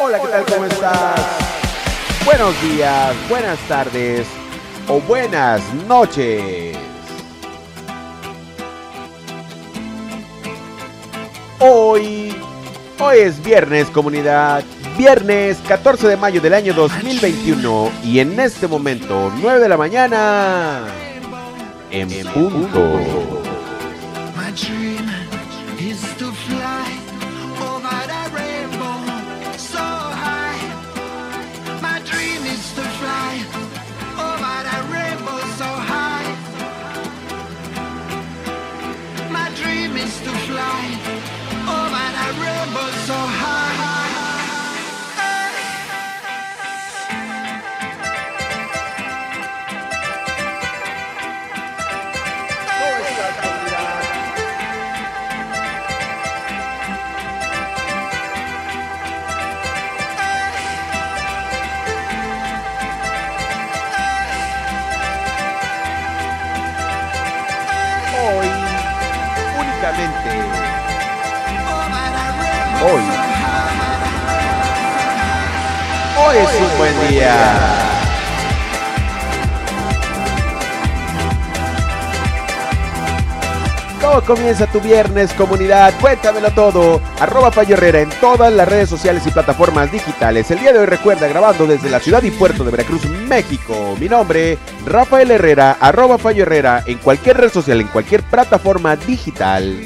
Hola, ¿qué tal? ¿Cómo estás? Buenos días, buenas tardes o buenas noches. Hoy, hoy es viernes, comunidad. Viernes 14 de mayo del año 2021 y en este momento, 9 de la mañana, en punto. Hoy, hoy es un buen día. ¿Cómo comienza tu viernes, comunidad? Cuéntamelo todo. Arroba Fallo Herrera en todas las redes sociales y plataformas digitales. El día de hoy recuerda grabando desde la ciudad y puerto de Veracruz, México. Mi nombre, Rafael Herrera, arroba Fallo Herrera en cualquier red social, en cualquier plataforma digital.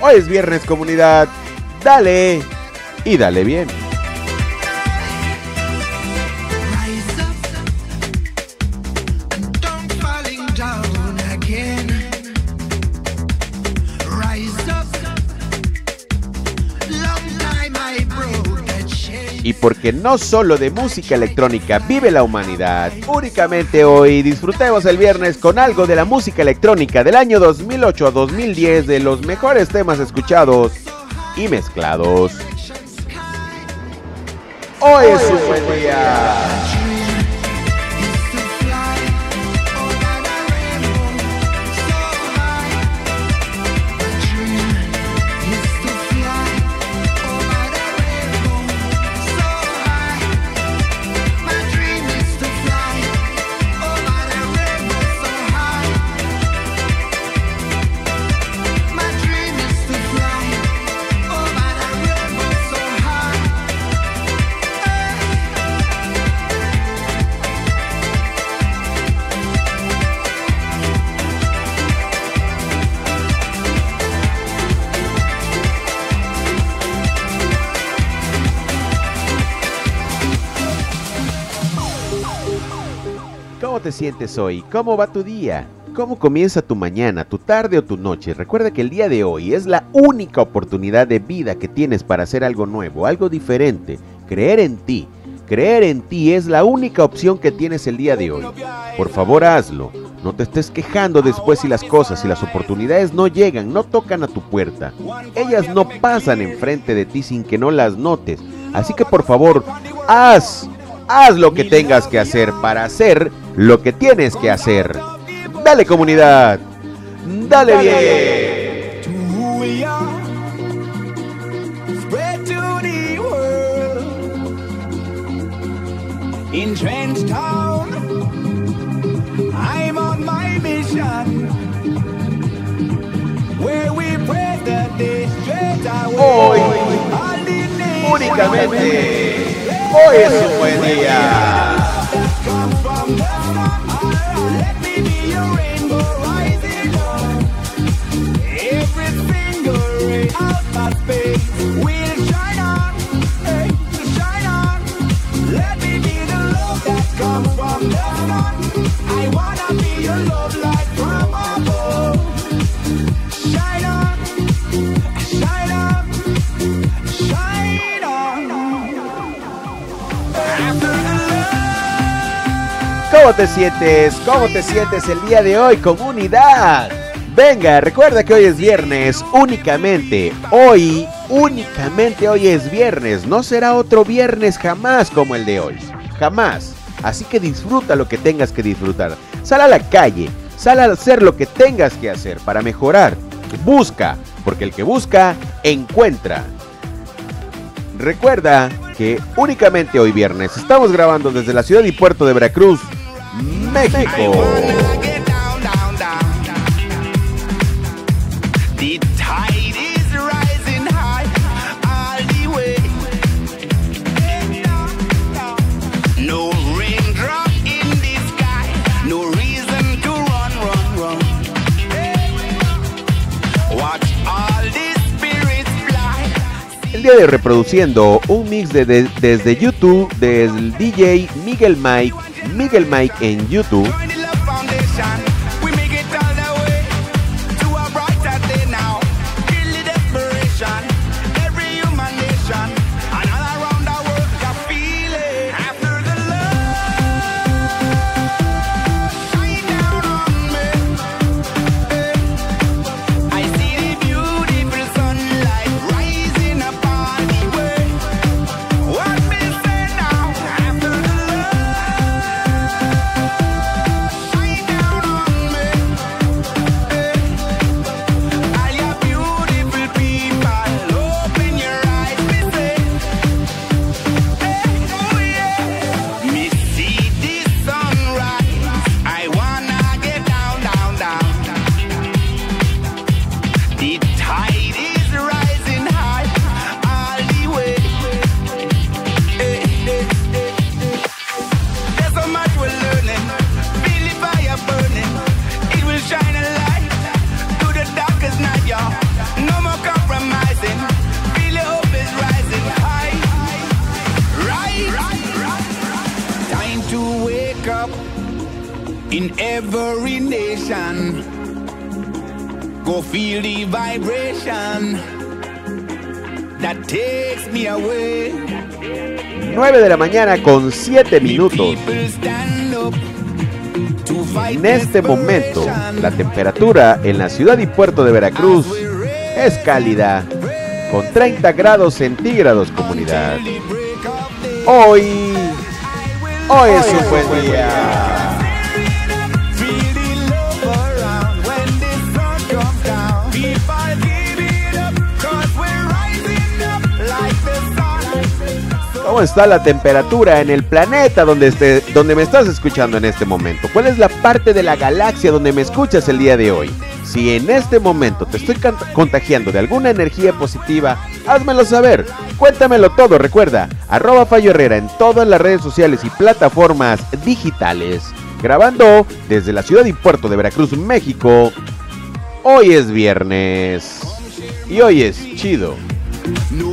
Hoy es viernes, comunidad. Dale y dale bien. Y porque no solo de música electrónica vive la humanidad, únicamente hoy disfrutemos el viernes con algo de la música electrónica del año 2008 a 2010 de los mejores temas escuchados y mezclados. Hoy es un buen día. Te sientes hoy? ¿Cómo va tu día? ¿Cómo comienza tu mañana, tu tarde o tu noche? Recuerda que el día de hoy es la única oportunidad de vida que tienes para hacer algo nuevo, algo diferente, creer en ti. Creer en ti es la única opción que tienes el día de hoy. Por favor, hazlo. No te estés quejando después si las cosas y las oportunidades no llegan, no tocan a tu puerta. Ellas no pasan enfrente de ti sin que no las notes. Así que por favor, haz, haz lo que tengas que hacer para hacer lo que tienes que hacer. Dale comunidad. Dale bien. In Trench Town, I'm on my mission. Where we pray that they straight away. Hoy, All the nations Únicamente. Hoy es un buen día. ¿Cómo te sientes? ¿Cómo te sientes el día de hoy, comunidad? Venga, recuerda que hoy es viernes, únicamente. Hoy, únicamente hoy es viernes. No será otro viernes jamás como el de hoy. Jamás. Así que disfruta lo que tengas que disfrutar. Sal a la calle, sal a hacer lo que tengas que hacer para mejorar. Busca, porque el que busca, encuentra. Recuerda que únicamente hoy viernes estamos grabando desde la ciudad y puerto de Veracruz, México. Reproduciendo un mix de, de- desde YouTube del DJ Miguel Mike, Miguel Mike en YouTube. 9 de la mañana con 7 minutos. En este momento, la temperatura en la ciudad y puerto de Veracruz es cálida, con 30 grados centígrados comunidad. Hoy, hoy es un buen día. ¿Cómo está la temperatura en el planeta donde, esté, donde me estás escuchando en este momento? ¿Cuál es la parte de la galaxia donde me escuchas el día de hoy? Si en este momento te estoy contagiando de alguna energía positiva, házmelo saber. Cuéntamelo todo, recuerda, arroba Fallo Herrera en todas las redes sociales y plataformas digitales. Grabando desde la ciudad y puerto de Veracruz, México. Hoy es viernes. Y hoy es chido. No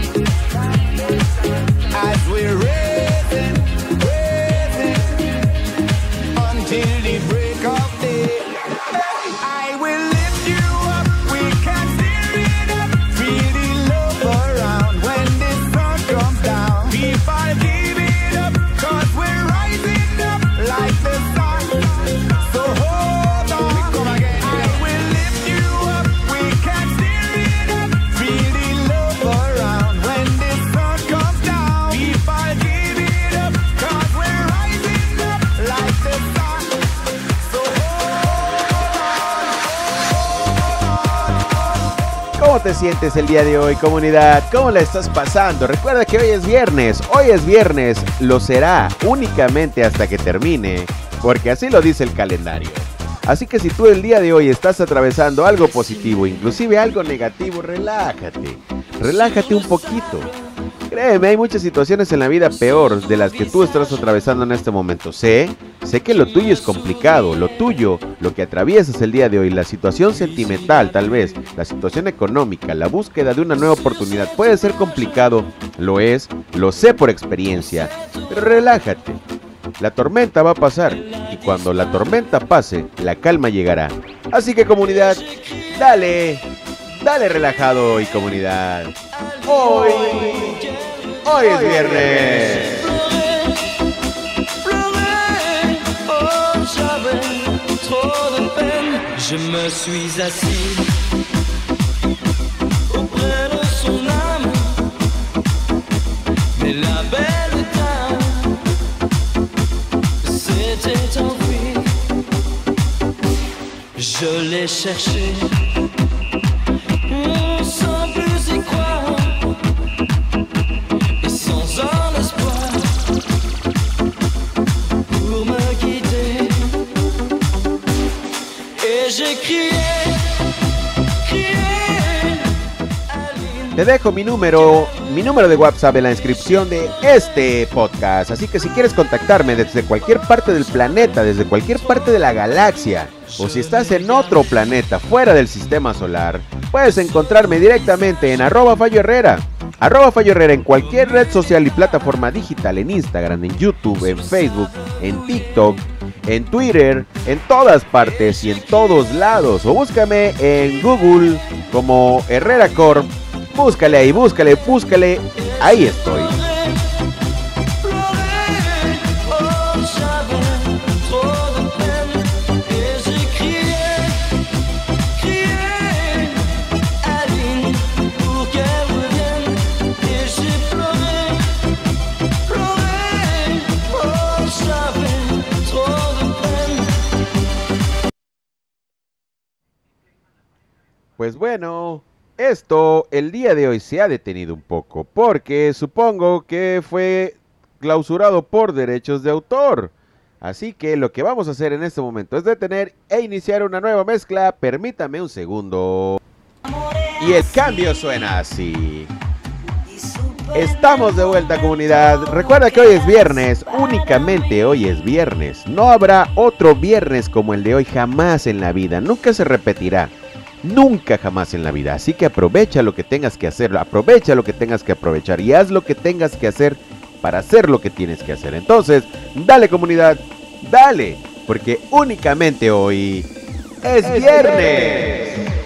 te sientes el día de hoy, comunidad? ¿Cómo la estás pasando? Recuerda que hoy es viernes. Hoy es viernes. Lo será únicamente hasta que termine, porque así lo dice el calendario. Así que si tú el día de hoy estás atravesando algo positivo, inclusive algo negativo, relájate. Relájate un poquito. Créeme, hay muchas situaciones en la vida peor de las que tú estás atravesando en este momento. Sé, sé que lo tuyo es complicado, lo tuyo, lo que atraviesas el día de hoy, la situación sentimental tal vez, la situación económica, la búsqueda de una nueva oportunidad puede ser complicado, lo es, lo sé por experiencia, pero relájate. La tormenta va a pasar y cuando la tormenta pase, la calma llegará. Así que comunidad, dale, dale relajado hoy comunidad. Hoy, hoy es viernes. Je me suis assis auprès de son âme, mais la belle dame s'était enfuie. Je l'ai cherchée. Te dejo mi número, mi número de WhatsApp en la inscripción de este podcast. Así que si quieres contactarme desde cualquier parte del planeta, desde cualquier parte de la galaxia, o si estás en otro planeta fuera del sistema solar, puedes encontrarme directamente en arroba Fallo Herrera. Arroba Fallo Herrera en cualquier red social y plataforma digital, en Instagram, en YouTube, en Facebook, en TikTok, en Twitter, en todas partes y en todos lados. O búscame en Google como Herrera Corp. Búscale ahí, búscale, búscale. Ahí estoy. Pues bueno, esto el día de hoy se ha detenido un poco porque supongo que fue clausurado por derechos de autor. Así que lo que vamos a hacer en este momento es detener e iniciar una nueva mezcla. Permítame un segundo. Y el cambio suena así. Estamos de vuelta comunidad. Recuerda que hoy es viernes, únicamente hoy es viernes. No habrá otro viernes como el de hoy jamás en la vida. Nunca se repetirá. Nunca jamás en la vida. Así que aprovecha lo que tengas que hacer. Aprovecha lo que tengas que aprovechar. Y haz lo que tengas que hacer para hacer lo que tienes que hacer. Entonces, dale comunidad. Dale. Porque únicamente hoy es, viernes. ¿Cómo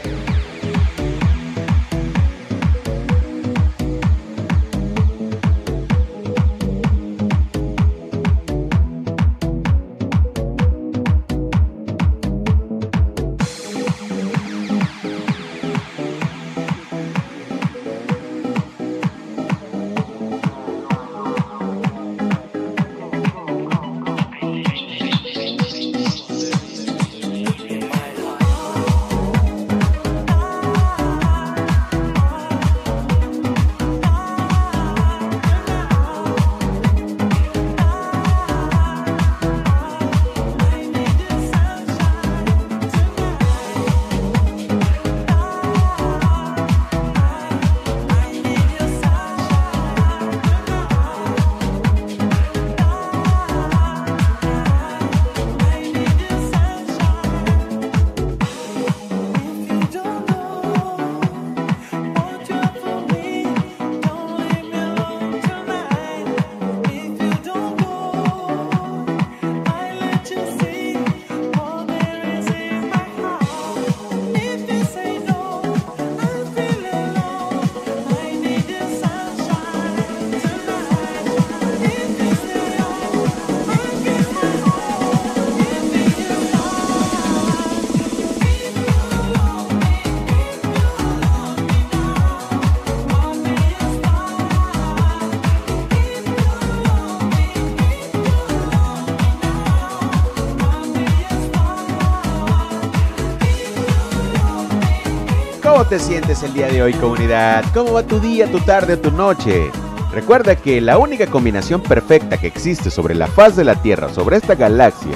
te sientes el día de hoy, comunidad? ¿Cómo va tu día, tu tarde tu noche? Recuerda que la única combinación perfecta que existe sobre la faz de la Tierra, sobre esta galaxia,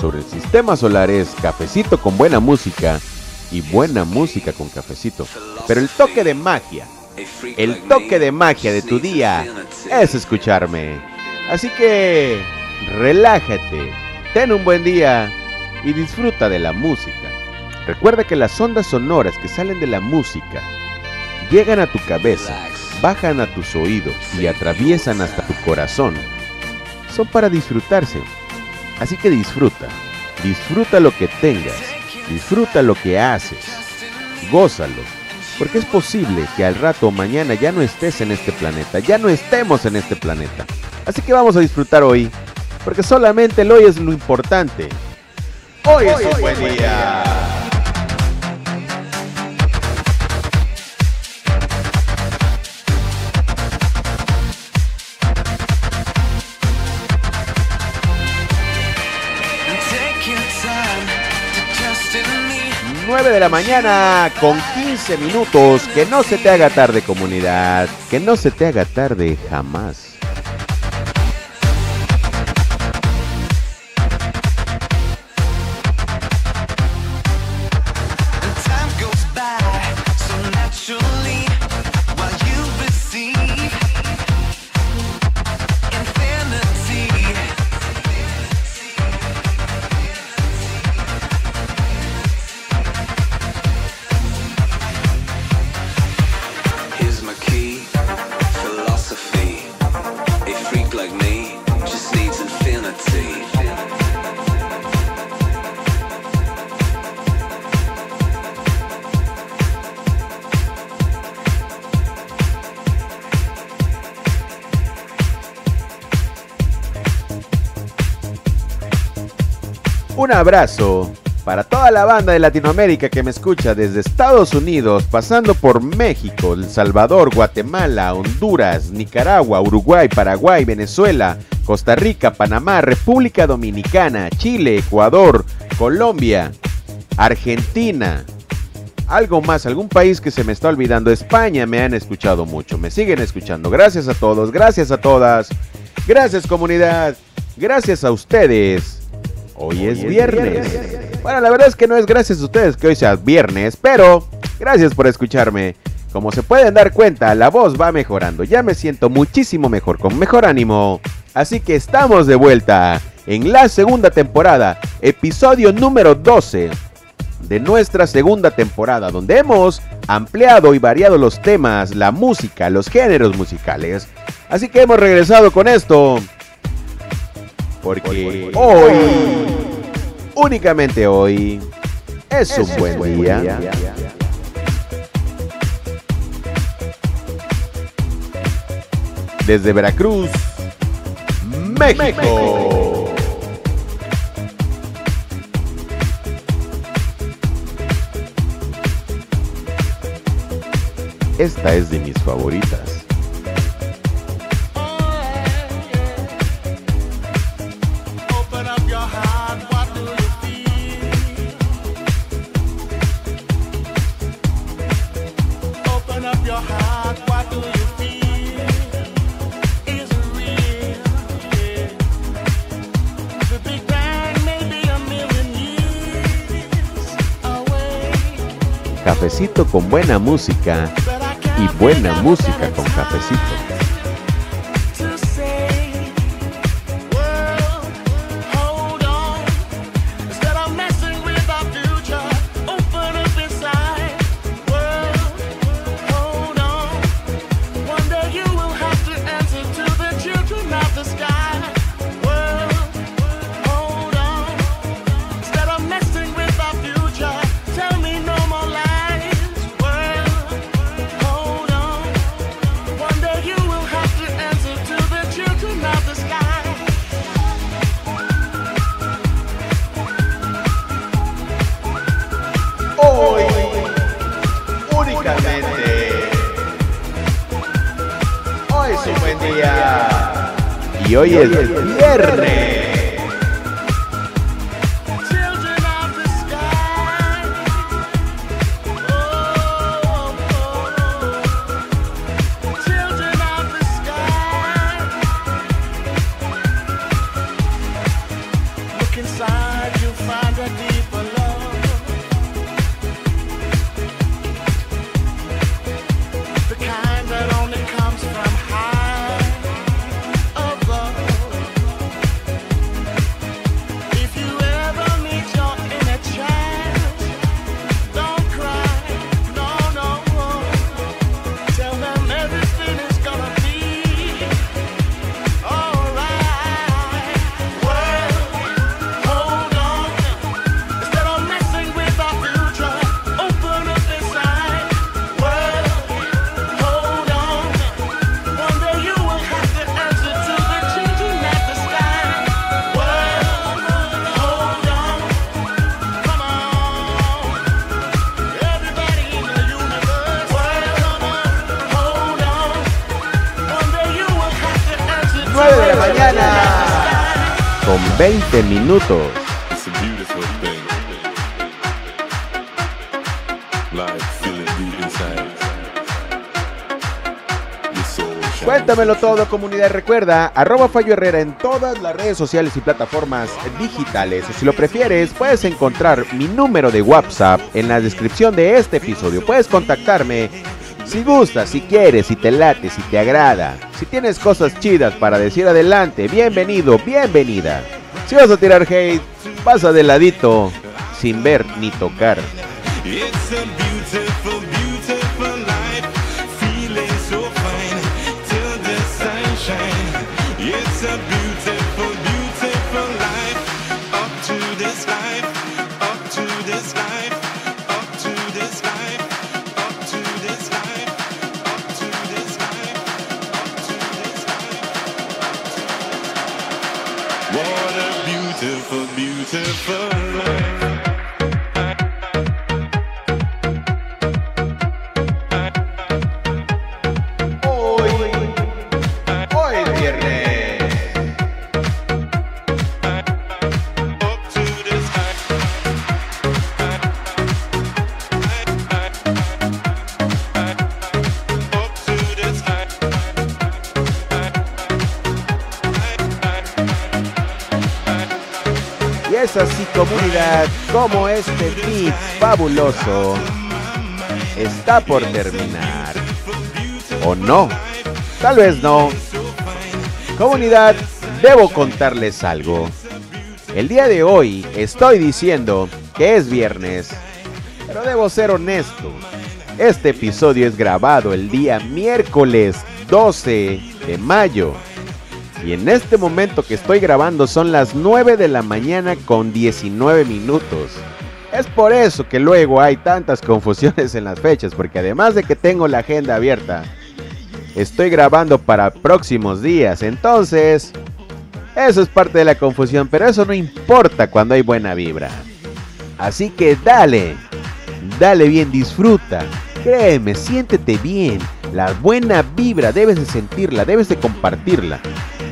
sobre el sistema solar es cafecito con buena música y buena música con cafecito. Pero el toque de magia, el toque de magia de tu día es escucharme. Así que relájate, ten un buen día y disfruta de la música. Recuerda que las ondas sonoras que salen de la música llegan a tu cabeza, bajan a tus oídos y atraviesan hasta tu corazón. Son para disfrutarse. Así que disfruta. Disfruta lo que tengas. Disfruta lo que haces. Gózalo. Porque es posible que al rato o mañana ya no estés en este planeta. Ya no estemos en este planeta. Así que vamos a disfrutar hoy. Porque solamente el hoy es lo importante. Hoy es un buen día. 9 de la mañana con 15 minutos. Que no se te haga tarde comunidad. Que no se te haga tarde jamás. Un abrazo para toda la banda de Latinoamérica que me escucha desde Estados Unidos, pasando por México, El Salvador, Guatemala, Honduras, Nicaragua, Uruguay, Paraguay, Venezuela, Costa Rica, Panamá, República Dominicana, Chile, Ecuador, Colombia, Argentina. Algo más, algún país que se me está olvidando. España me han escuchado mucho, me siguen escuchando. Gracias a todos, gracias a todas. Gracias comunidad, gracias a ustedes. Hoy es viernes. Bueno, la verdad es que no es gracias a ustedes que hoy sea viernes, pero gracias por escucharme. Como se pueden dar cuenta, la voz va mejorando. Ya me siento muchísimo mejor, con mejor ánimo. Así que estamos de vuelta en la segunda temporada, episodio número 12 de nuestra segunda temporada, donde hemos ampliado y variado los temas, la música, los géneros musicales. Así que hemos regresado con esto. Porque hoy, únicamente hoy, es un buen día. Desde Veracruz, México. Esta es de mis favoritas. Cafecito con buena música y buena música con cafecito. Hoy es viernes. minutos. Cuéntamelo todo, comunidad. Recuerda, arroba Fallo Herrera en todas las redes sociales y plataformas digitales. Si lo prefieres, puedes encontrar mi número de WhatsApp en la descripción de este episodio. Puedes contactarme si gustas, si quieres, si te late, si te agrada. Si tienes cosas chidas para decir adelante, bienvenido, bienvenida. Si vas a tirar hate, pasa de ladito, sin ver ni tocar. Beautiful, beautiful life. Como este beat fabuloso está por terminar. ¿O no? Tal vez no. Comunidad, debo contarles algo. El día de hoy estoy diciendo que es viernes, pero debo ser honesto. Este episodio es grabado el día miércoles 12 de mayo. Y en este momento que estoy grabando son las 9 de la mañana con 19 minutos. Es por eso que luego hay tantas confusiones en las fechas, porque además de que tengo la agenda abierta, estoy grabando para próximos días. Entonces, eso es parte de la confusión, pero eso no importa cuando hay buena vibra. Así que dale, dale bien, disfruta. Créeme, siéntete bien. La buena vibra debes de sentirla, debes de compartirla.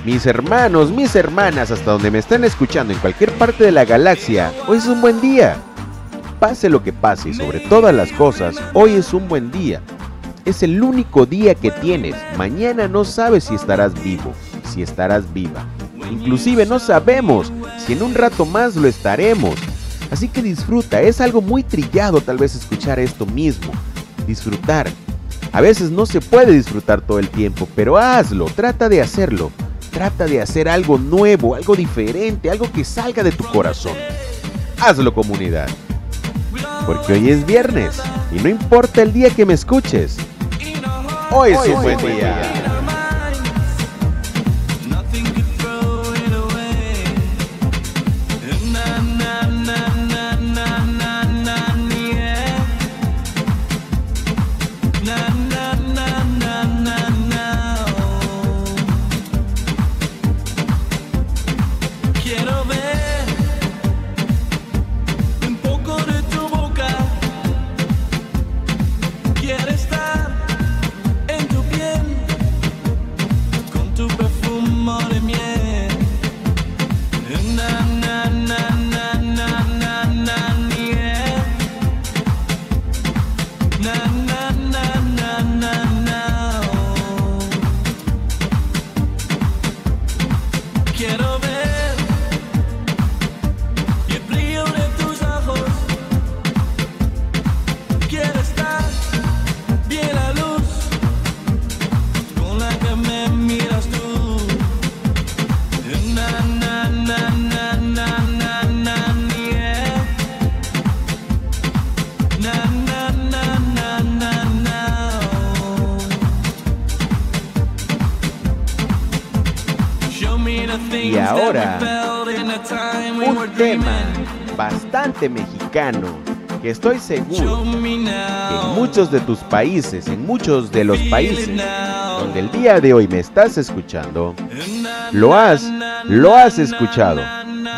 Mis hermanos, mis hermanas, hasta donde me están escuchando en cualquier parte de la galaxia, hoy es un buen día. Pase lo que pase y sobre todas las cosas, hoy es un buen día. Es el único día que tienes. Mañana no sabes si estarás vivo, si estarás viva. Inclusive no sabemos si en un rato más lo estaremos. Así que disfruta, es algo muy trillado tal vez escuchar esto mismo. Disfrutar. A veces no se puede disfrutar todo el tiempo, pero hazlo, trata de hacerlo. Trata de hacer algo nuevo, algo diferente, algo que salga de tu corazón. Hazlo comunidad. Porque hoy es viernes y no importa el día que me escuches. Hoy es un buen día. We were Un tema bastante mexicano que estoy seguro que en muchos de tus países, en muchos de los países donde el día de hoy me estás escuchando, lo has, lo has escuchado.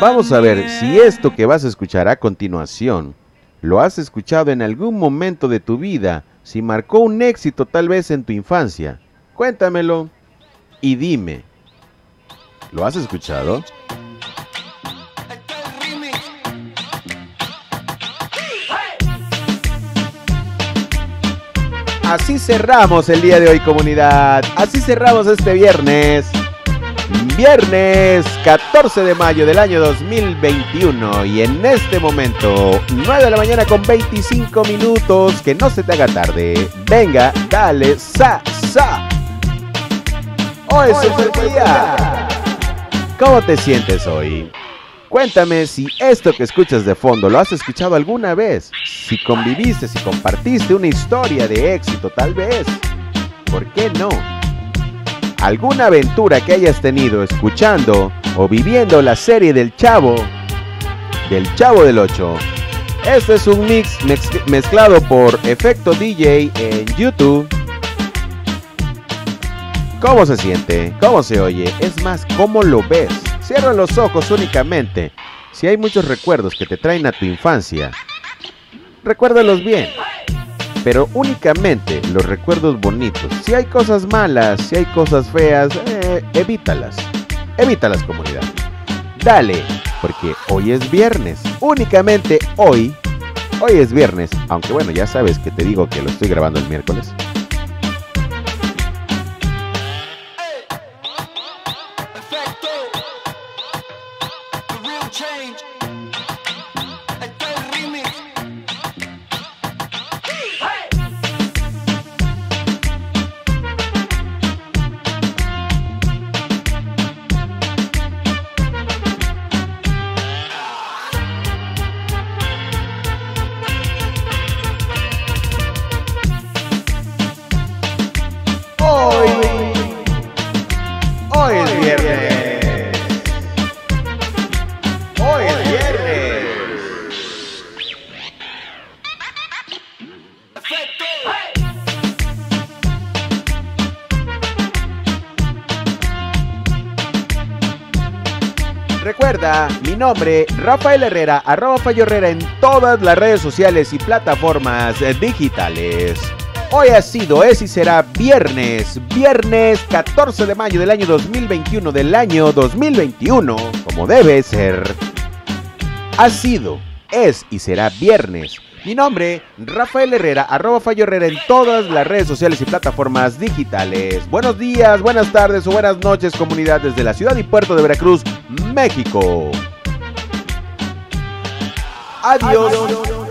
Vamos a ver si esto que vas a escuchar a continuación lo has escuchado en algún momento de tu vida, si marcó un éxito tal vez en tu infancia. Cuéntamelo y dime. ¿Lo has escuchado? Así cerramos el día de hoy comunidad. Así cerramos este viernes. Viernes 14 de mayo del año 2021 y en este momento 9 de la mañana con 25 minutos, que no se te haga tarde. Venga, dale, sa, sa. Hoy es el día. ¿Cómo te sientes hoy? Cuéntame si esto que escuchas de fondo lo has escuchado alguna vez, si conviviste, si compartiste una historia de éxito tal vez. ¿Por qué no? alguna aventura que hayas tenido escuchando o viviendo la serie del Chavo, del Chavo del 8. Este es un mix mez- mezclado por Efecto DJ en YouTube. ¿Cómo se siente? ¿Cómo se oye? Es más, ¿cómo lo ves? Cierra los ojos únicamente. Si hay muchos recuerdos que te traen a tu infancia, recuérdalos bien pero únicamente los recuerdos bonitos. Si hay cosas malas, si hay cosas feas, eh, evítalas. Evítalas, comunidad. Dale, porque hoy es viernes. Únicamente hoy. Hoy es viernes. Aunque bueno, ya sabes que te digo que lo estoy grabando el miércoles. Recuerda, mi nombre, Rafael Herrera, arroba Fallo Herrera en todas las redes sociales y plataformas eh, digitales. Hoy ha sido, es y será viernes, viernes 14 de mayo del año 2021, del año 2021, como debe ser. Ha sido, es y será viernes. Mi nombre, Rafael Herrera, arroba Fallo Herrera en todas las redes sociales y plataformas digitales. Buenos días, buenas tardes o buenas noches, comunidad desde la ciudad y puerto de Veracruz, México. Adiós.